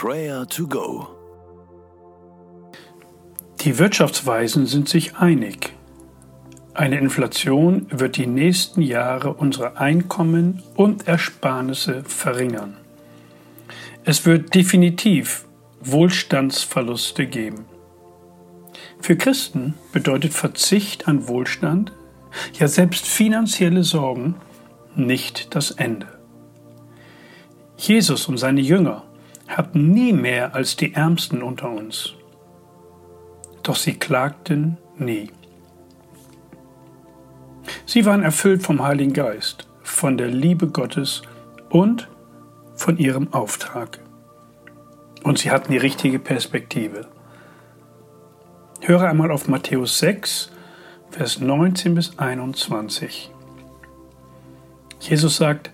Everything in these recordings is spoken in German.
Prayer to Go. Die Wirtschaftsweisen sind sich einig. Eine Inflation wird die nächsten Jahre unsere Einkommen und Ersparnisse verringern. Es wird definitiv Wohlstandsverluste geben. Für Christen bedeutet Verzicht an Wohlstand, ja selbst finanzielle Sorgen, nicht das Ende. Jesus und seine Jünger hatten nie mehr als die Ärmsten unter uns. Doch sie klagten nie. Sie waren erfüllt vom Heiligen Geist, von der Liebe Gottes und von ihrem Auftrag. Und sie hatten die richtige Perspektive. Höre einmal auf Matthäus 6, Vers 19 bis 21. Jesus sagt,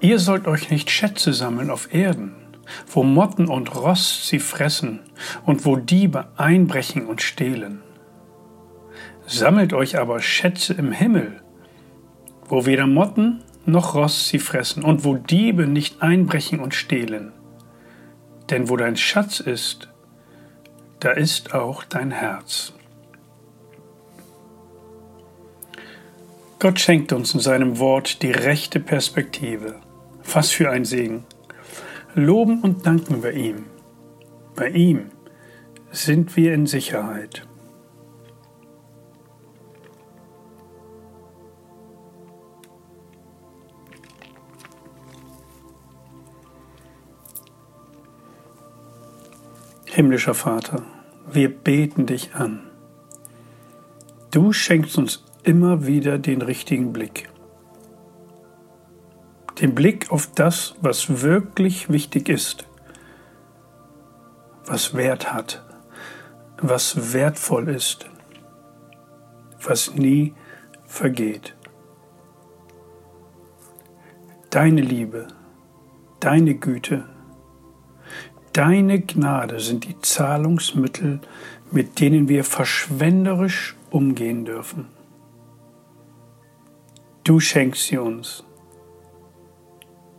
ihr sollt euch nicht Schätze sammeln auf Erden, wo Motten und Rost sie fressen und wo Diebe einbrechen und stehlen. Sammelt euch aber Schätze im Himmel, wo weder Motten noch Rost sie fressen und wo Diebe nicht einbrechen und stehlen. Denn wo dein Schatz ist, da ist auch dein Herz. Gott schenkt uns in seinem Wort die rechte Perspektive. Was für ein Segen. Loben und danken wir ihm. Bei ihm sind wir in Sicherheit. Himmlischer Vater, wir beten dich an. Du schenkst uns immer wieder den richtigen Blick. Den Blick auf das, was wirklich wichtig ist, was Wert hat, was wertvoll ist, was nie vergeht. Deine Liebe, deine Güte, deine Gnade sind die Zahlungsmittel, mit denen wir verschwenderisch umgehen dürfen. Du schenkst sie uns.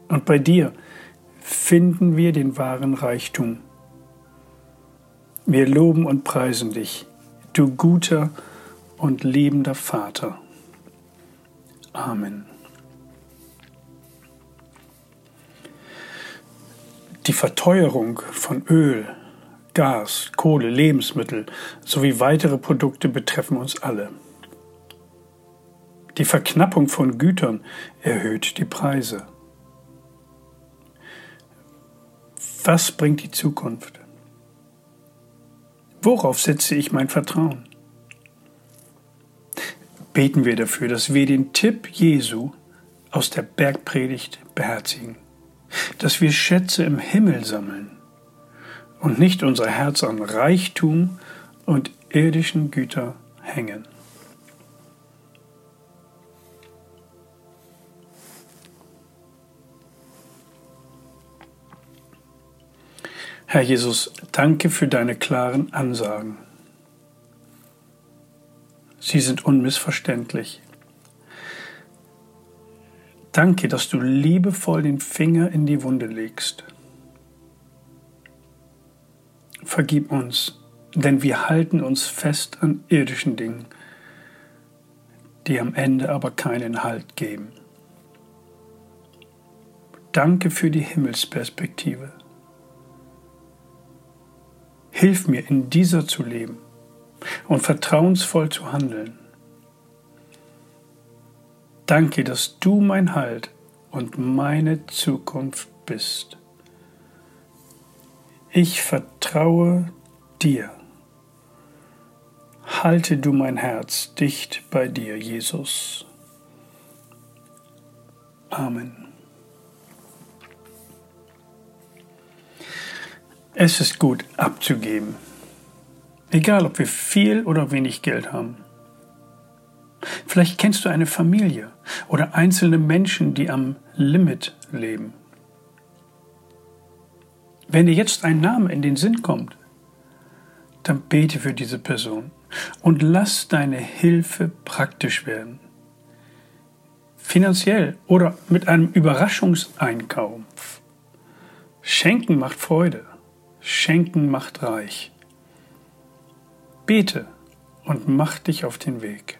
Und bei dir finden wir den wahren Reichtum. Wir loben und preisen dich, du guter und liebender Vater. Amen. Die Verteuerung von Öl, Gas, Kohle, Lebensmittel sowie weitere Produkte betreffen uns alle. Die Verknappung von Gütern erhöht die Preise. Was bringt die Zukunft? Worauf setze ich mein Vertrauen? Beten wir dafür, dass wir den Tipp Jesu aus der Bergpredigt beherzigen, dass wir Schätze im Himmel sammeln und nicht unser Herz an Reichtum und irdischen Güter hängen. Herr Jesus, danke für deine klaren Ansagen. Sie sind unmissverständlich. Danke, dass du liebevoll den Finger in die Wunde legst. Vergib uns, denn wir halten uns fest an irdischen Dingen, die am Ende aber keinen Halt geben. Danke für die Himmelsperspektive. Hilf mir, in dieser zu leben und vertrauensvoll zu handeln. Danke, dass du mein Halt und meine Zukunft bist. Ich vertraue dir. Halte du mein Herz dicht bei dir, Jesus. Amen. Es ist gut abzugeben. Egal, ob wir viel oder wenig Geld haben. Vielleicht kennst du eine Familie oder einzelne Menschen, die am Limit leben. Wenn dir jetzt ein Name in den Sinn kommt, dann bete für diese Person und lass deine Hilfe praktisch werden. Finanziell oder mit einem Überraschungseinkauf. Schenken macht Freude Schenken macht reich. Bete und mach dich auf den Weg.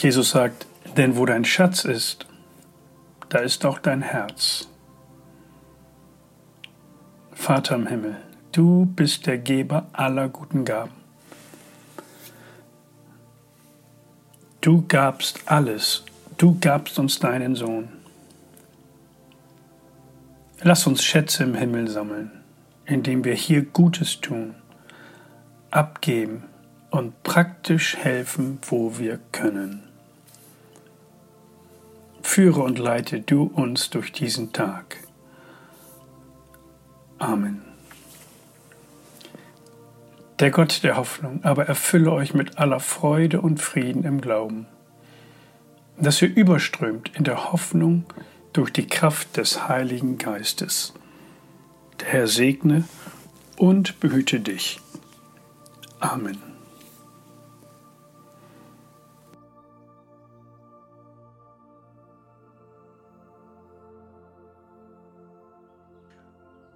Jesus sagt, denn wo dein Schatz ist, da ist auch dein Herz. Vater im Himmel, du bist der Geber aller guten Gaben. Du gabst alles, du gabst uns deinen Sohn. Lass uns Schätze im Himmel sammeln, indem wir hier Gutes tun, abgeben und praktisch helfen, wo wir können. Führe und leite du uns durch diesen Tag. Amen. Der Gott der Hoffnung aber erfülle euch mit aller Freude und Frieden im Glauben, dass ihr überströmt in der Hoffnung durch die Kraft des Heiligen Geistes. Der Herr segne und behüte dich. Amen.